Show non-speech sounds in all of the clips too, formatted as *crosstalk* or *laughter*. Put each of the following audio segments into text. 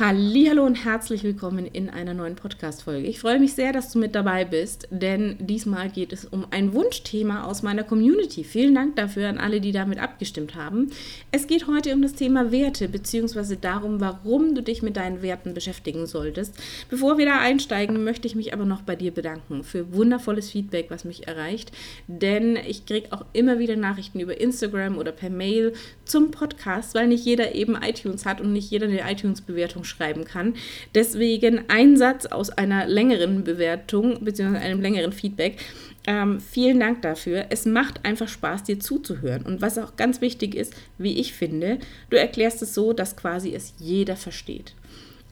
Hallo und herzlich willkommen in einer neuen Podcast-Folge. Ich freue mich sehr, dass du mit dabei bist, denn diesmal geht es um ein Wunschthema aus meiner Community. Vielen Dank dafür an alle, die damit abgestimmt haben. Es geht heute um das Thema Werte, beziehungsweise darum, warum du dich mit deinen Werten beschäftigen solltest. Bevor wir da einsteigen, möchte ich mich aber noch bei dir bedanken für wundervolles Feedback, was mich erreicht, denn ich kriege auch immer wieder Nachrichten über Instagram oder per Mail zum Podcast, weil nicht jeder eben iTunes hat und nicht jeder eine iTunes-Bewertung schreiben kann. Deswegen ein Satz aus einer längeren Bewertung bzw. einem längeren Feedback. Ähm, vielen Dank dafür. Es macht einfach Spaß, dir zuzuhören. Und was auch ganz wichtig ist, wie ich finde, du erklärst es so, dass quasi es jeder versteht.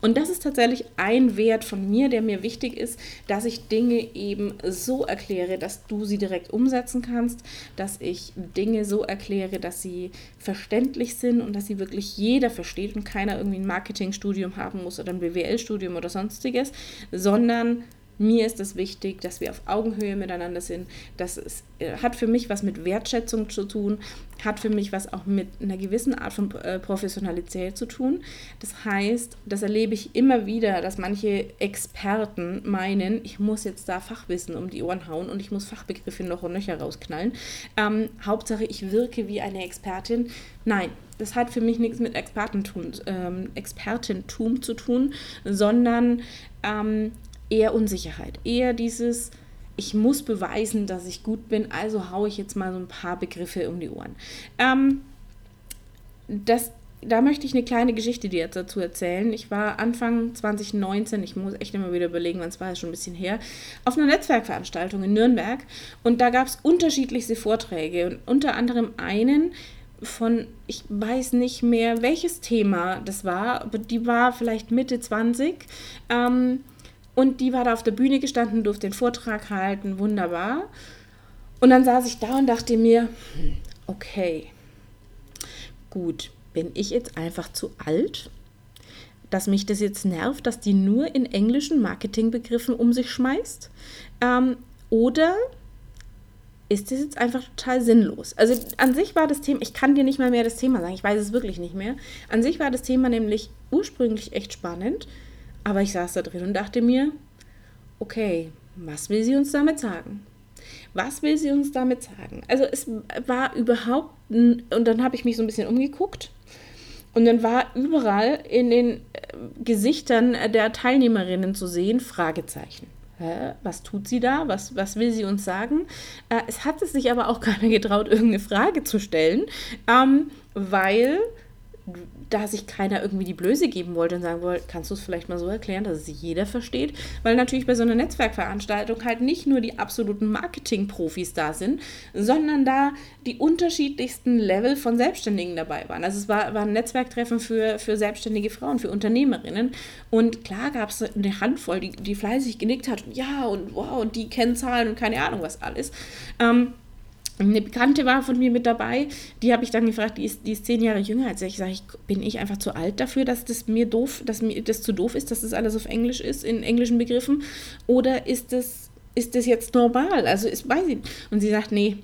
Und das ist tatsächlich ein Wert von mir, der mir wichtig ist, dass ich Dinge eben so erkläre, dass du sie direkt umsetzen kannst, dass ich Dinge so erkläre, dass sie verständlich sind und dass sie wirklich jeder versteht und keiner irgendwie ein Marketingstudium haben muss oder ein BWL-Studium oder sonstiges, sondern mir ist es wichtig, dass wir auf Augenhöhe miteinander sind. Das ist, äh, hat für mich was mit Wertschätzung zu tun, hat für mich was auch mit einer gewissen Art von äh, Professionalität zu tun. Das heißt, das erlebe ich immer wieder, dass manche Experten meinen, ich muss jetzt da Fachwissen um die Ohren hauen und ich muss Fachbegriffe noch und nöcher rausknallen. Ähm, Hauptsache, ich wirke wie eine Expertin. Nein, das hat für mich nichts mit Expertentum, ähm, Expertentum zu tun, sondern ähm, eher Unsicherheit, eher dieses, ich muss beweisen, dass ich gut bin, also haue ich jetzt mal so ein paar Begriffe um die Ohren. Ähm, das, da möchte ich eine kleine Geschichte dir jetzt dazu erzählen. Ich war Anfang 2019, ich muss echt immer wieder überlegen, wann es war, schon ein bisschen her, auf einer Netzwerkveranstaltung in Nürnberg und da gab es unterschiedlichste Vorträge und unter anderem einen, von, ich weiß nicht mehr, welches Thema das war, aber die war vielleicht Mitte 20. Ähm, und die war da auf der Bühne gestanden, durfte den Vortrag halten, wunderbar. Und dann saß ich da und dachte mir, hm, okay, gut, bin ich jetzt einfach zu alt? Dass mich das jetzt nervt, dass die nur in englischen Marketingbegriffen um sich schmeißt? Ähm, oder ist das jetzt einfach total sinnlos? Also an sich war das Thema, ich kann dir nicht mal mehr das Thema sagen, ich weiß es wirklich nicht mehr. An sich war das Thema nämlich ursprünglich echt spannend. Aber ich saß da drin und dachte mir, okay, was will sie uns damit sagen? Was will sie uns damit sagen? Also es war überhaupt, und dann habe ich mich so ein bisschen umgeguckt und dann war überall in den äh, Gesichtern der Teilnehmerinnen zu sehen Fragezeichen. Was tut sie da? Was, was will sie uns sagen? Äh, es hat es sich aber auch keiner getraut, irgendeine Frage zu stellen, ähm, weil da sich keiner irgendwie die Blöße geben wollte und sagen wollte, kannst du es vielleicht mal so erklären, dass es jeder versteht? Weil natürlich bei so einer Netzwerkveranstaltung halt nicht nur die absoluten Marketing-Profis da sind, sondern da die unterschiedlichsten Level von Selbstständigen dabei waren. Also es war, war ein Netzwerktreffen für, für selbstständige Frauen, für Unternehmerinnen. Und klar gab es eine Handvoll, die, die fleißig genickt hat und ja und wow und die Kennzahlen und keine Ahnung was alles. Ähm, eine Bekannte war von mir mit dabei, die habe ich dann gefragt, die ist, die ist zehn Jahre jünger als ich. Ich, bin ich einfach zu alt dafür, dass das mir doof, dass mir das zu doof ist, dass das alles auf Englisch ist, in englischen Begriffen? Oder ist das, ist das jetzt normal? Also ist, weiß ich. Und sie sagt, nee,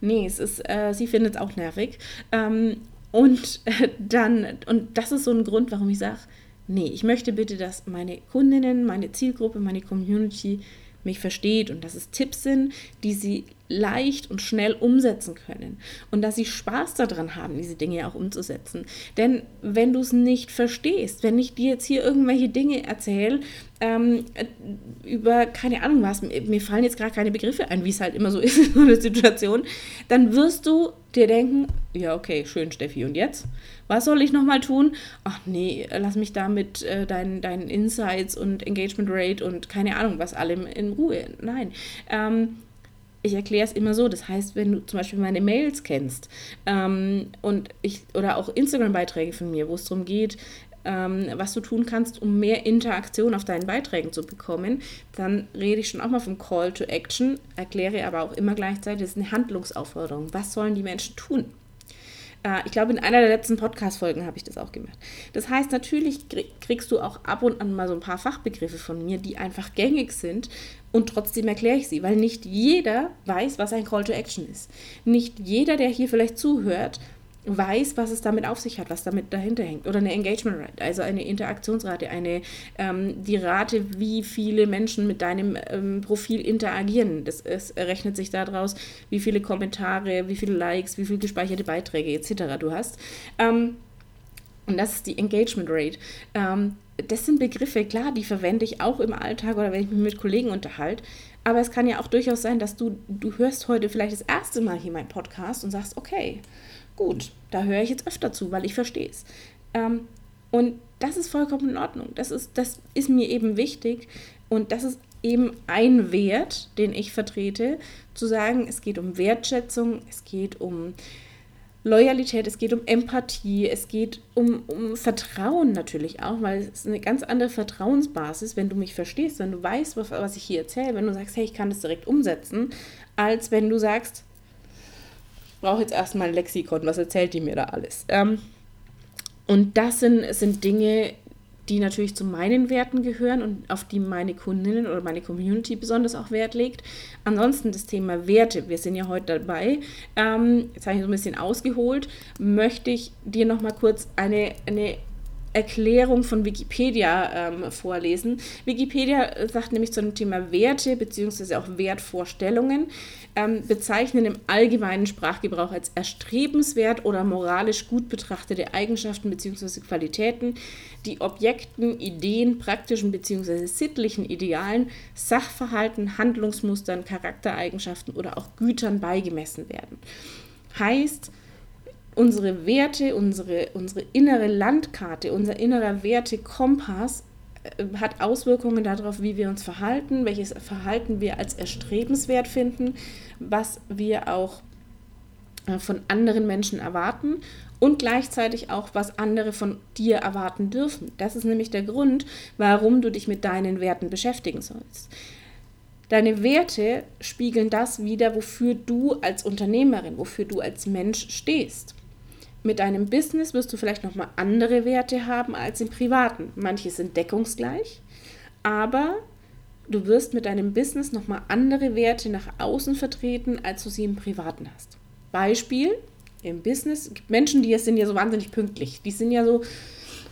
nee, es ist, äh, sie findet es auch nervig. Ähm, und äh, dann, und das ist so ein Grund, warum ich sage, nee, ich möchte bitte, dass meine Kundinnen, meine Zielgruppe, meine Community mich versteht und dass es Tipps sind, die sie leicht und schnell umsetzen können und dass sie Spaß daran haben, diese Dinge auch umzusetzen. Denn wenn du es nicht verstehst, wenn ich dir jetzt hier irgendwelche Dinge erzähle, ähm, über keine Ahnung was, mir fallen jetzt gerade keine Begriffe ein, wie es halt immer so *laughs* ist in so einer Situation, dann wirst du dir denken, ja okay, schön Steffi, und jetzt? Was soll ich nochmal tun? Ach nee, lass mich da mit äh, deinen, deinen Insights und Engagement Rate und keine Ahnung was allem in Ruhe. Nein. Ähm, ich erkläre es immer so. Das heißt, wenn du zum Beispiel meine Mails kennst ähm, und ich oder auch Instagram-Beiträge von mir, wo es darum geht, ähm, was du tun kannst, um mehr Interaktion auf deinen Beiträgen zu bekommen, dann rede ich schon auch mal vom Call to Action, erkläre aber auch immer gleichzeitig, es ist eine Handlungsaufforderung. Was sollen die Menschen tun? Äh, ich glaube, in einer der letzten Podcast-Folgen habe ich das auch gemacht. Das heißt, natürlich kriegst du auch ab und an mal so ein paar Fachbegriffe von mir, die einfach gängig sind und trotzdem erkläre ich sie, weil nicht jeder weiß, was ein Call to Action ist. Nicht jeder, der hier vielleicht zuhört, weiß, was es damit auf sich hat, was damit dahinter hängt. Oder eine Engagement Rate, also eine Interaktionsrate, eine, ähm, die Rate, wie viele Menschen mit deinem ähm, Profil interagieren. Das ist, rechnet sich daraus, wie viele Kommentare, wie viele Likes, wie viele gespeicherte Beiträge etc. du hast. Ähm, und das ist die Engagement Rate. Ähm, das sind Begriffe, klar, die verwende ich auch im Alltag oder wenn ich mich mit Kollegen unterhalte. Aber es kann ja auch durchaus sein, dass du, du hörst heute vielleicht das erste Mal hier meinen Podcast und sagst, okay, gut, da höre ich jetzt öfter zu, weil ich verstehe es. Ähm, und das ist vollkommen in Ordnung. Das ist, das ist mir eben wichtig. Und das ist eben ein Wert, den ich vertrete, zu sagen, es geht um Wertschätzung, es geht um Loyalität, es geht um Empathie, es geht um, um Vertrauen natürlich auch, weil es ist eine ganz andere Vertrauensbasis, wenn du mich verstehst, wenn du weißt, was, was ich hier erzähle, wenn du sagst, hey, ich kann das direkt umsetzen, als wenn du sagst, brauche jetzt erstmal ein Lexikon, was erzählt die mir da alles? Ähm, und das sind, sind Dinge, die natürlich zu meinen Werten gehören und auf die meine Kundinnen oder meine Community besonders auch Wert legt. Ansonsten das Thema Werte, wir sind ja heute dabei. Ähm, jetzt habe ich so ein bisschen ausgeholt, möchte ich dir noch mal kurz eine, eine Erklärung von Wikipedia ähm, vorlesen. Wikipedia sagt nämlich zu dem Thema Werte bzw. auch Wertvorstellungen, ähm, bezeichnen im allgemeinen Sprachgebrauch als erstrebenswert oder moralisch gut betrachtete Eigenschaften bzw. Qualitäten, die Objekten, Ideen, praktischen bzw. sittlichen Idealen, Sachverhalten, Handlungsmustern, Charaktereigenschaften oder auch Gütern beigemessen werden. Heißt, unsere Werte, unsere, unsere innere Landkarte, unser innerer Wertekompass äh, hat Auswirkungen darauf, wie wir uns verhalten, welches Verhalten wir als erstrebenswert finden, was wir auch äh, von anderen Menschen erwarten und gleichzeitig auch, was andere von dir erwarten dürfen. Das ist nämlich der Grund, warum du dich mit deinen Werten beschäftigen sollst. Deine Werte spiegeln das wider, wofür du als Unternehmerin, wofür du als Mensch stehst. Mit deinem Business wirst du vielleicht nochmal andere Werte haben als im Privaten. Manche sind deckungsgleich, aber du wirst mit deinem Business nochmal andere Werte nach außen vertreten, als du sie im Privaten hast. Beispiel, im Business, es gibt Menschen, die sind ja so wahnsinnig pünktlich. Die sind ja so,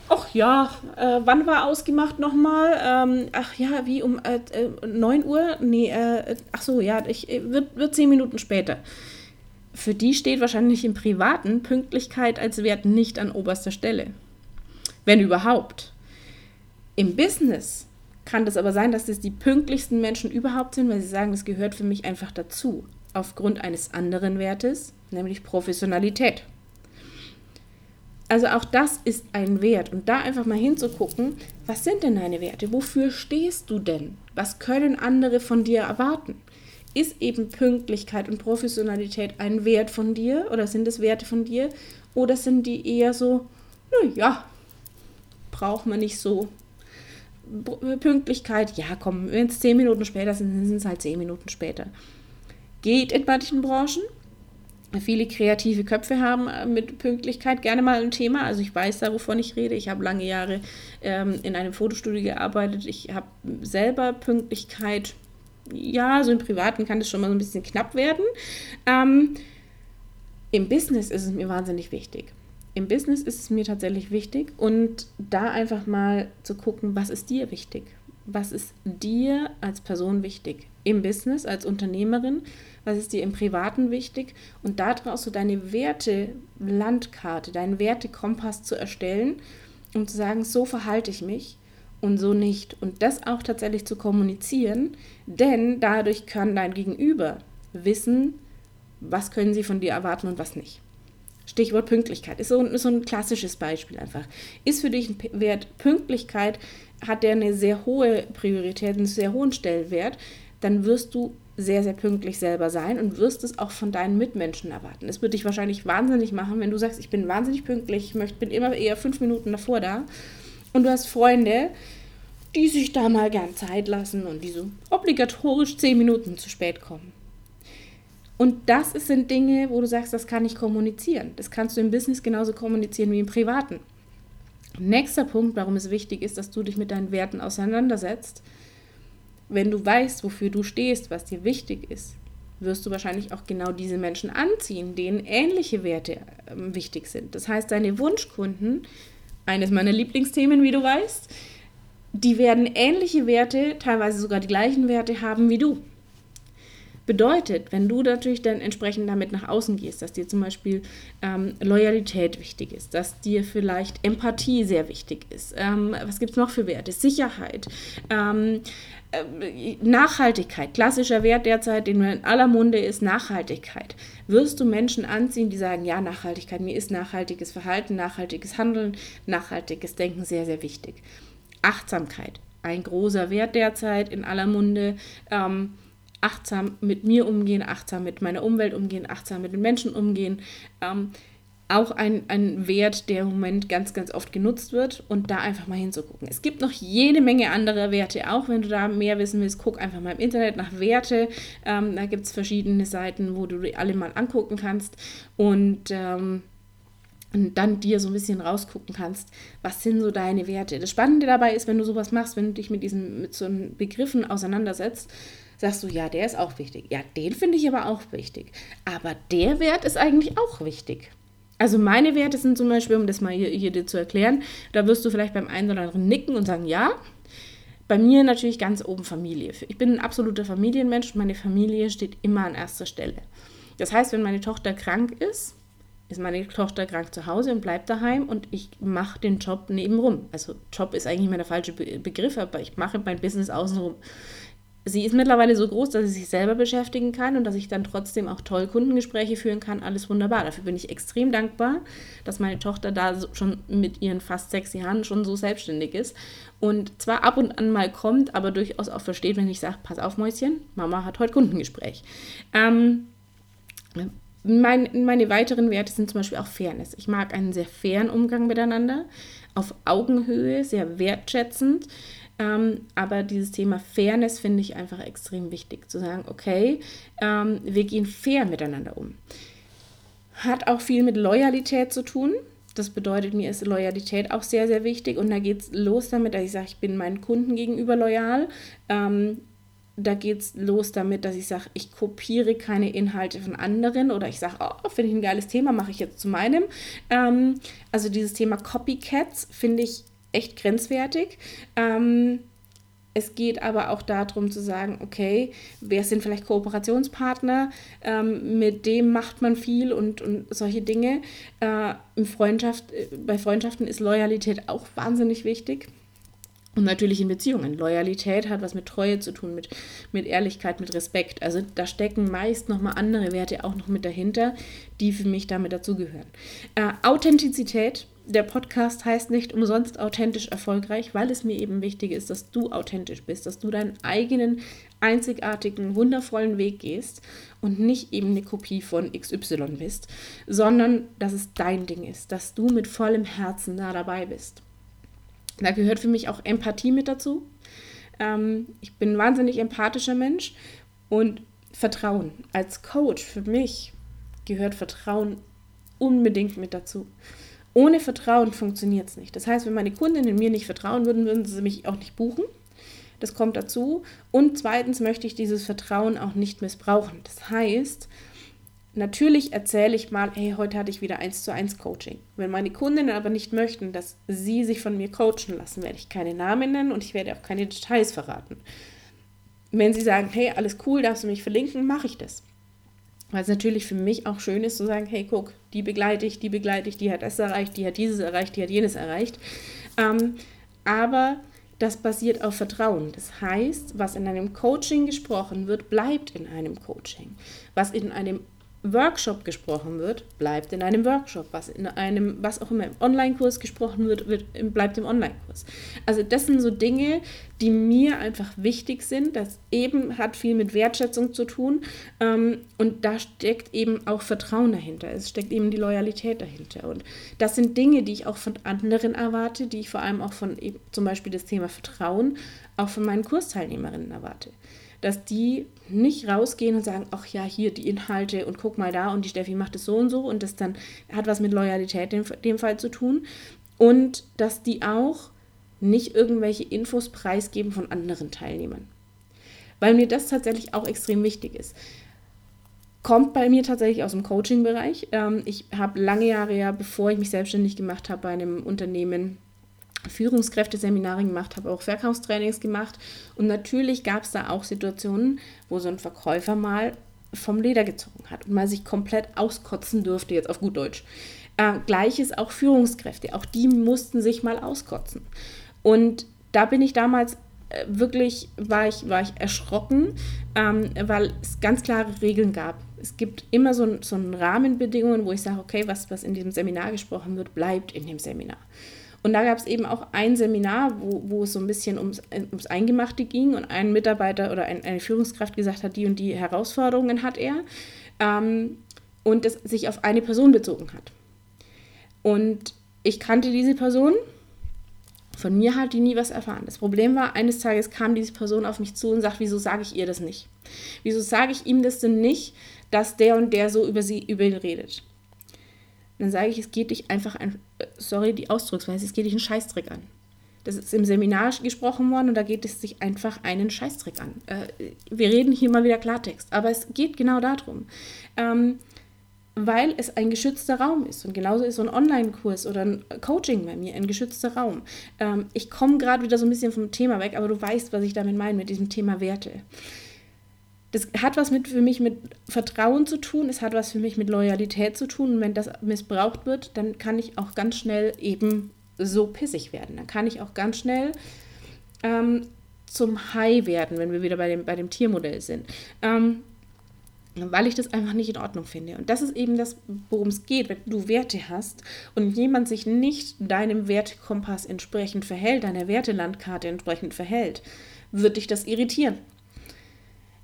ach ja, äh, wann war ausgemacht nochmal? Ähm, ach ja, wie um äh, 9 äh, Uhr? Nee, äh, ach so, ja, ich, äh, wird, wird 10 Minuten später für die steht wahrscheinlich im Privaten Pünktlichkeit als Wert nicht an oberster Stelle. Wenn überhaupt. Im Business kann das aber sein, dass das die pünktlichsten Menschen überhaupt sind, weil sie sagen, das gehört für mich einfach dazu. Aufgrund eines anderen Wertes, nämlich Professionalität. Also auch das ist ein Wert. Und da einfach mal hinzugucken, was sind denn deine Werte? Wofür stehst du denn? Was können andere von dir erwarten? Ist eben Pünktlichkeit und Professionalität ein Wert von dir oder sind es Werte von dir oder sind die eher so, naja, braucht man nicht so. Pünktlichkeit, ja komm, wenn es zehn Minuten später sind, sind es halt zehn Minuten später. Geht in manchen Branchen. Viele kreative Köpfe haben äh, mit Pünktlichkeit gerne mal ein Thema. Also ich weiß da, wovon ich rede. Ich habe lange Jahre ähm, in einem Fotostudio gearbeitet. Ich habe selber Pünktlichkeit ja, so im Privaten kann das schon mal so ein bisschen knapp werden. Ähm, Im Business ist es mir wahnsinnig wichtig. Im Business ist es mir tatsächlich wichtig und da einfach mal zu gucken, was ist dir wichtig? Was ist dir als Person wichtig? Im Business, als Unternehmerin, was ist dir im Privaten wichtig? Und daraus so deine Werte-Landkarte, deinen Wertekompass zu erstellen, um zu sagen, so verhalte ich mich und so nicht. Und das auch tatsächlich zu kommunizieren, denn dadurch kann dein Gegenüber wissen, was können sie von dir erwarten und was nicht. Stichwort Pünktlichkeit ist so, ist so ein klassisches Beispiel einfach. Ist für dich ein Wert Pünktlichkeit, hat der eine sehr hohe Priorität, einen sehr hohen Stellenwert, dann wirst du sehr, sehr pünktlich selber sein und wirst es auch von deinen Mitmenschen erwarten. Es wird dich wahrscheinlich wahnsinnig machen, wenn du sagst, ich bin wahnsinnig pünktlich, ich möchte, bin immer eher fünf Minuten davor da und du hast Freunde, die sich da mal gern Zeit lassen und die so obligatorisch zehn Minuten zu spät kommen. Und das sind Dinge, wo du sagst, das kann ich kommunizieren. Das kannst du im Business genauso kommunizieren wie im Privaten. Nächster Punkt, warum es wichtig ist, dass du dich mit deinen Werten auseinandersetzt. Wenn du weißt, wofür du stehst, was dir wichtig ist, wirst du wahrscheinlich auch genau diese Menschen anziehen, denen ähnliche Werte äh, wichtig sind. Das heißt, deine Wunschkunden, eines meiner Lieblingsthemen, wie du weißt, die werden ähnliche Werte, teilweise sogar die gleichen Werte haben wie du. Bedeutet, wenn du natürlich dann entsprechend damit nach außen gehst, dass dir zum Beispiel ähm, Loyalität wichtig ist, dass dir vielleicht Empathie sehr wichtig ist, ähm, was gibt es noch für Werte? Sicherheit, ähm, äh, Nachhaltigkeit, klassischer Wert derzeit, den in aller Munde ist Nachhaltigkeit. Wirst du Menschen anziehen, die sagen, ja, Nachhaltigkeit, mir ist nachhaltiges Verhalten, nachhaltiges Handeln, nachhaltiges Denken sehr, sehr wichtig. Achtsamkeit, ein großer Wert derzeit in aller Munde. Ähm, achtsam mit mir umgehen, achtsam mit meiner Umwelt umgehen, achtsam mit den Menschen umgehen. Ähm, auch ein, ein Wert, der im Moment ganz, ganz oft genutzt wird und da einfach mal hinzugucken. Es gibt noch jede Menge andere Werte, auch wenn du da mehr wissen willst, guck einfach mal im Internet nach Werte. Ähm, da gibt es verschiedene Seiten, wo du die alle mal angucken kannst und, ähm, und dann dir so ein bisschen rausgucken kannst, was sind so deine Werte. Das Spannende dabei ist, wenn du sowas machst, wenn du dich mit diesen mit so Begriffen auseinandersetzt, sagst du, ja, der ist auch wichtig. Ja, den finde ich aber auch wichtig. Aber der Wert ist eigentlich auch wichtig. Also meine Werte sind zum Beispiel, um das mal hier, hier dir zu erklären, da wirst du vielleicht beim einen oder anderen nicken und sagen, ja. Bei mir natürlich ganz oben Familie. Ich bin ein absoluter Familienmensch und meine Familie steht immer an erster Stelle. Das heißt, wenn meine Tochter krank ist, ist meine Tochter krank zu Hause und bleibt daheim und ich mache den Job nebenrum. Also Job ist eigentlich immer der falsche Begriff, aber ich mache mein Business außenrum sie ist mittlerweile so groß, dass sie sich selber beschäftigen kann und dass ich dann trotzdem auch toll Kundengespräche führen kann. Alles wunderbar. Dafür bin ich extrem dankbar, dass meine Tochter da schon mit ihren fast sechs Jahren schon so selbstständig ist und zwar ab und an mal kommt, aber durchaus auch versteht, wenn ich sage, pass auf Mäuschen, Mama hat heute Kundengespräch. Ähm, mein, meine weiteren Werte sind zum Beispiel auch Fairness. Ich mag einen sehr fairen Umgang miteinander, auf Augenhöhe, sehr wertschätzend. Ähm, aber dieses Thema Fairness finde ich einfach extrem wichtig, zu sagen, okay, ähm, wir gehen fair miteinander um. Hat auch viel mit Loyalität zu tun. Das bedeutet, mir ist Loyalität auch sehr, sehr wichtig. Und da geht es los damit, dass ich sage, ich bin meinen Kunden gegenüber loyal. Ähm, da geht es los damit, dass ich sage, ich kopiere keine Inhalte von anderen oder ich sage, oh, finde ich ein geiles Thema, mache ich jetzt zu meinem. Ähm, also dieses Thema Copycats finde ich echt grenzwertig. Ähm, es geht aber auch darum zu sagen, okay, wer sind vielleicht Kooperationspartner, ähm, mit dem macht man viel und, und solche Dinge. Äh, in Freundschaft, äh, bei Freundschaften ist Loyalität auch wahnsinnig wichtig. Und natürlich in Beziehungen. Loyalität hat was mit Treue zu tun, mit, mit Ehrlichkeit, mit Respekt. Also da stecken meist nochmal andere Werte auch noch mit dahinter, die für mich damit dazugehören. Äh, Authentizität der Podcast heißt nicht umsonst authentisch erfolgreich, weil es mir eben wichtig ist, dass du authentisch bist, dass du deinen eigenen, einzigartigen, wundervollen Weg gehst und nicht eben eine Kopie von XY bist, sondern dass es dein Ding ist, dass du mit vollem Herzen da dabei bist. Da gehört für mich auch Empathie mit dazu. Ähm, ich bin ein wahnsinnig empathischer Mensch und Vertrauen. Als Coach für mich gehört Vertrauen unbedingt mit dazu. Ohne Vertrauen funktioniert es nicht. Das heißt, wenn meine Kundinnen mir nicht vertrauen würden, würden sie mich auch nicht buchen. Das kommt dazu. Und zweitens möchte ich dieses Vertrauen auch nicht missbrauchen. Das heißt, natürlich erzähle ich mal, hey, heute hatte ich wieder 1 zu 1 Coaching. Wenn meine Kundinnen aber nicht möchten, dass sie sich von mir coachen lassen, werde ich keine Namen nennen und ich werde auch keine Details verraten. Wenn sie sagen, hey, alles cool, darfst du mich verlinken, mache ich das. Weil es natürlich für mich auch schön ist zu sagen, hey, guck, die begleite ich, die begleite ich, die hat das erreicht, die hat dieses erreicht, die hat jenes erreicht. Ähm, aber das basiert auf Vertrauen. Das heißt, was in einem Coaching gesprochen wird, bleibt in einem Coaching. Was in einem Workshop gesprochen wird, bleibt in einem Workshop. Was in einem, was auch immer im Online-Kurs gesprochen wird, wird, bleibt im Online-Kurs. Also das sind so Dinge, die mir einfach wichtig sind. Das eben hat viel mit Wertschätzung zu tun. Ähm, und da steckt eben auch Vertrauen dahinter. Es steckt eben die Loyalität dahinter. Und das sind Dinge, die ich auch von anderen erwarte, die ich vor allem auch von eben, zum Beispiel das Thema Vertrauen auch von meinen Kursteilnehmerinnen erwarte. Dass die nicht rausgehen und sagen, ach ja, hier die Inhalte und guck mal da und die Steffi macht es so und so und das dann hat was mit Loyalität in dem Fall zu tun. Und dass die auch nicht irgendwelche Infos preisgeben von anderen Teilnehmern. Weil mir das tatsächlich auch extrem wichtig ist. Kommt bei mir tatsächlich aus dem Coaching-Bereich. Ähm, ich habe lange Jahre ja, bevor ich mich selbstständig gemacht habe, bei einem Unternehmen Führungskräfteseminare gemacht, habe auch Verkaufstrainings gemacht. Und natürlich gab es da auch Situationen, wo so ein Verkäufer mal vom Leder gezogen hat und mal sich komplett auskotzen durfte, jetzt auf gut Deutsch. Äh, Gleiches auch Führungskräfte, auch die mussten sich mal auskotzen. Und da bin ich damals äh, wirklich, war ich, war ich erschrocken, ähm, weil es ganz klare Regeln gab. Es gibt immer so, so Rahmenbedingungen, wo ich sage, okay, was, was in diesem Seminar gesprochen wird, bleibt in dem Seminar. Und da gab es eben auch ein Seminar, wo, wo es so ein bisschen ums, ums Eingemachte ging und ein Mitarbeiter oder ein, eine Führungskraft gesagt hat, die und die Herausforderungen hat er ähm, und es sich auf eine Person bezogen hat. Und ich kannte diese Person, von mir hat die nie was erfahren. Das Problem war, eines Tages kam diese Person auf mich zu und sagt, wieso sage ich ihr das nicht? Wieso sage ich ihm das denn nicht, dass der und der so über sie über ihn redet? Dann sage ich, es geht dich einfach ein, sorry die Ausdrucksweise, es geht dich einen Scheißtrick an. Das ist im Seminar gesprochen worden und da geht es sich einfach einen Scheißtrick an. Äh, wir reden hier mal wieder Klartext, aber es geht genau darum. Ähm, weil es ein geschützter Raum ist. Und genauso ist so ein Online-Kurs oder ein Coaching bei mir ein geschützter Raum. Ähm, ich komme gerade wieder so ein bisschen vom Thema weg, aber du weißt, was ich damit meine, mit diesem Thema Werte das hat was mit für mich mit Vertrauen zu tun, es hat was für mich mit Loyalität zu tun. Und wenn das missbraucht wird, dann kann ich auch ganz schnell eben so pissig werden. Dann kann ich auch ganz schnell ähm, zum Hai werden, wenn wir wieder bei dem, bei dem Tiermodell sind. Ähm, weil ich das einfach nicht in Ordnung finde. Und das ist eben das, worum es geht, wenn du Werte hast und jemand sich nicht deinem Wertekompass entsprechend verhält, deiner Wertelandkarte entsprechend verhält, wird dich das irritieren.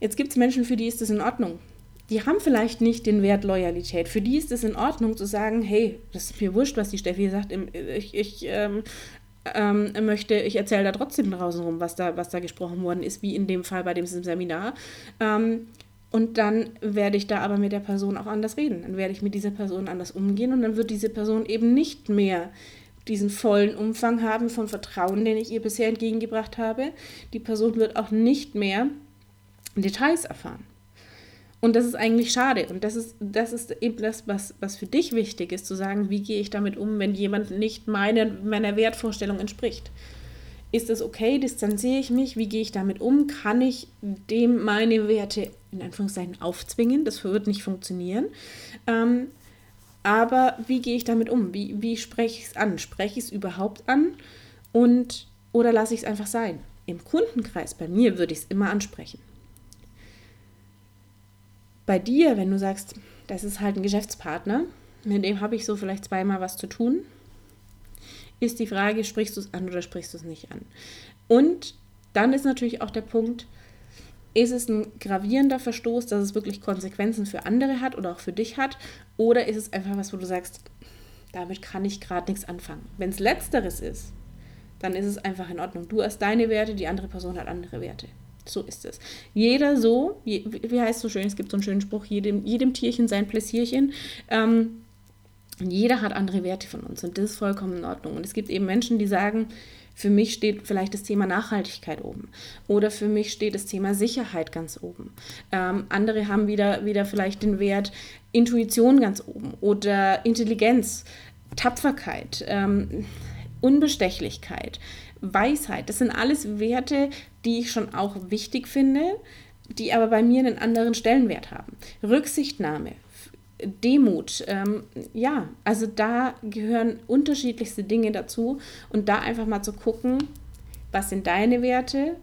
Jetzt gibt es Menschen, für die ist das in Ordnung. Die haben vielleicht nicht den Wert Loyalität. Für die ist es in Ordnung zu sagen, hey, das ist mir wurscht, was die Steffi sagt. Ich, ich ähm, ähm, möchte, ich erzähle da trotzdem draußen rum, was da, was da gesprochen worden ist, wie in dem Fall bei dem Seminar. Ähm, und dann werde ich da aber mit der Person auch anders reden. Dann werde ich mit dieser Person anders umgehen und dann wird diese Person eben nicht mehr diesen vollen Umfang haben von Vertrauen, den ich ihr bisher entgegengebracht habe. Die Person wird auch nicht mehr Details erfahren. Und das ist eigentlich schade. Und das ist, das ist eben das, was, was für dich wichtig ist, zu sagen, wie gehe ich damit um, wenn jemand nicht meine, meiner Wertvorstellung entspricht. Ist es okay? Distanziere ich mich? Wie gehe ich damit um? Kann ich dem meine Werte in Anführungszeichen aufzwingen? Das wird nicht funktionieren. Ähm, aber wie gehe ich damit um? Wie, wie spreche ich es an? Spreche ich es überhaupt an? Und, oder lasse ich es einfach sein? Im Kundenkreis bei mir würde ich es immer ansprechen. Bei dir, wenn du sagst, das ist halt ein Geschäftspartner, mit dem habe ich so vielleicht zweimal was zu tun, ist die Frage, sprichst du es an oder sprichst du es nicht an? Und dann ist natürlich auch der Punkt, ist es ein gravierender Verstoß, dass es wirklich Konsequenzen für andere hat oder auch für dich hat? Oder ist es einfach was, wo du sagst, damit kann ich gerade nichts anfangen? Wenn es letzteres ist, dann ist es einfach in Ordnung. Du hast deine Werte, die andere Person hat andere Werte. So ist es. Jeder so, wie heißt es so schön, es gibt so einen schönen Spruch, jedem, jedem Tierchen sein Pläsierchen. Ähm, jeder hat andere Werte von uns und das ist vollkommen in Ordnung. Und es gibt eben Menschen, die sagen, für mich steht vielleicht das Thema Nachhaltigkeit oben oder für mich steht das Thema Sicherheit ganz oben. Ähm, andere haben wieder, wieder vielleicht den Wert Intuition ganz oben oder Intelligenz, Tapferkeit, ähm, Unbestechlichkeit. Weisheit. Das sind alles Werte, die ich schon auch wichtig finde, die aber bei mir einen anderen Stellenwert haben. Rücksichtnahme, Demut, ähm, ja, also da gehören unterschiedlichste Dinge dazu und da einfach mal zu gucken, was sind deine Werte,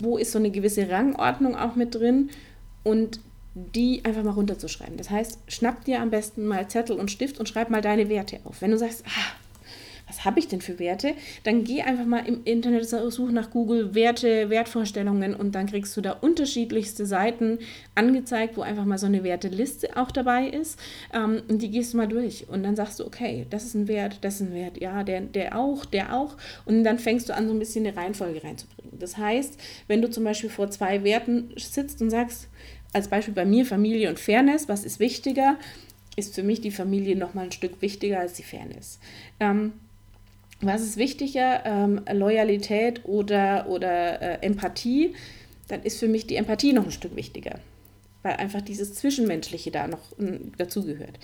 wo ist so eine gewisse Rangordnung auch mit drin und die einfach mal runterzuschreiben. Das heißt, schnapp dir am besten mal Zettel und Stift und schreib mal deine Werte auf. Wenn du sagst, ah, was habe ich denn für Werte? Dann geh einfach mal im Internet, such nach Google Werte, Wertvorstellungen und dann kriegst du da unterschiedlichste Seiten angezeigt, wo einfach mal so eine Werteliste auch dabei ist. Ähm, und die gehst du mal durch und dann sagst du, okay, das ist ein Wert, das ist ein Wert, ja, der, der auch, der auch. Und dann fängst du an, so ein bisschen eine Reihenfolge reinzubringen. Das heißt, wenn du zum Beispiel vor zwei Werten sitzt und sagst, als Beispiel bei mir Familie und Fairness, was ist wichtiger? Ist für mich die Familie noch mal ein Stück wichtiger als die Fairness. Ähm, was ist wichtiger, ähm, Loyalität oder, oder äh, Empathie, dann ist für mich die Empathie noch ein Stück wichtiger weil einfach dieses Zwischenmenschliche da noch hm, dazugehört.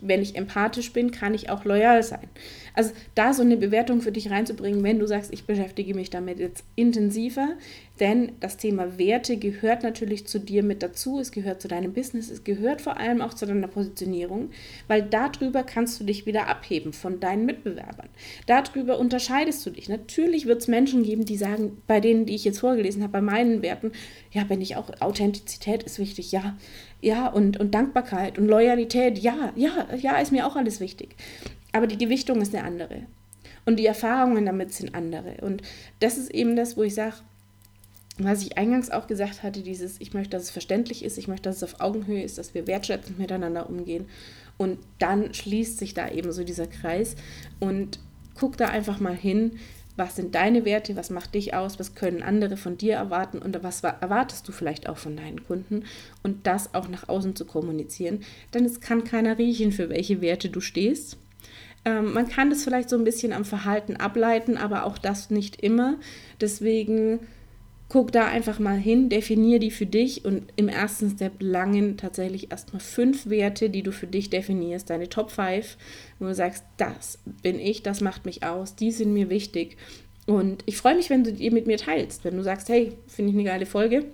wenn ich empathisch bin, kann ich auch loyal sein. Also da so eine Bewertung für dich reinzubringen, wenn du sagst, ich beschäftige mich damit jetzt intensiver, denn das Thema Werte gehört natürlich zu dir mit dazu, es gehört zu deinem Business, es gehört vor allem auch zu deiner Positionierung, weil darüber kannst du dich wieder abheben von deinen Mitbewerbern. Darüber unterscheidest du dich. Natürlich wird es Menschen geben, die sagen, bei denen, die ich jetzt vorgelesen habe, bei meinen Werten, ja, bin ich auch, Authentizität ist wichtig, ja, ja, und, und Dankbarkeit und Loyalität, ja, ja, ja, ist mir auch alles wichtig. Aber die Gewichtung ist eine andere. Und die Erfahrungen damit sind andere. Und das ist eben das, wo ich sage, was ich eingangs auch gesagt hatte, dieses, ich möchte, dass es verständlich ist, ich möchte, dass es auf Augenhöhe ist, dass wir wertschätzend miteinander umgehen. Und dann schließt sich da eben so dieser Kreis und guck da einfach mal hin, was sind deine Werte, was macht dich aus, was können andere von dir erwarten und was erwartest du vielleicht auch von deinen Kunden und das auch nach außen zu kommunizieren. Denn es kann keiner riechen, für welche Werte du stehst. Ähm, man kann das vielleicht so ein bisschen am Verhalten ableiten, aber auch das nicht immer. Deswegen guck da einfach mal hin, definier die für dich und im ersten Step langen tatsächlich erstmal fünf Werte, die du für dich definierst, deine Top 5, wo du sagst, das bin ich, das macht mich aus, die sind mir wichtig. Und ich freue mich, wenn du die mit mir teilst, wenn du sagst, hey, finde ich eine geile Folge.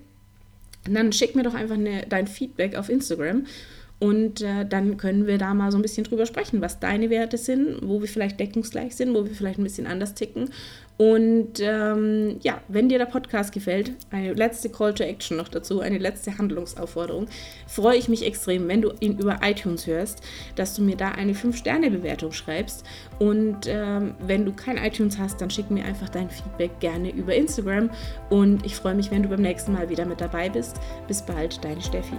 Und dann schick mir doch einfach eine, dein Feedback auf Instagram und äh, dann können wir da mal so ein bisschen drüber sprechen, was deine Werte sind, wo wir vielleicht deckungsgleich sind, wo wir vielleicht ein bisschen anders ticken und ähm, ja, wenn dir der Podcast gefällt, eine letzte Call to Action noch dazu, eine letzte Handlungsaufforderung, freue ich mich extrem, wenn du ihn über iTunes hörst, dass du mir da eine 5-Sterne-Bewertung schreibst. Und ähm, wenn du kein iTunes hast, dann schick mir einfach dein Feedback gerne über Instagram. Und ich freue mich, wenn du beim nächsten Mal wieder mit dabei bist. Bis bald, deine Steffi.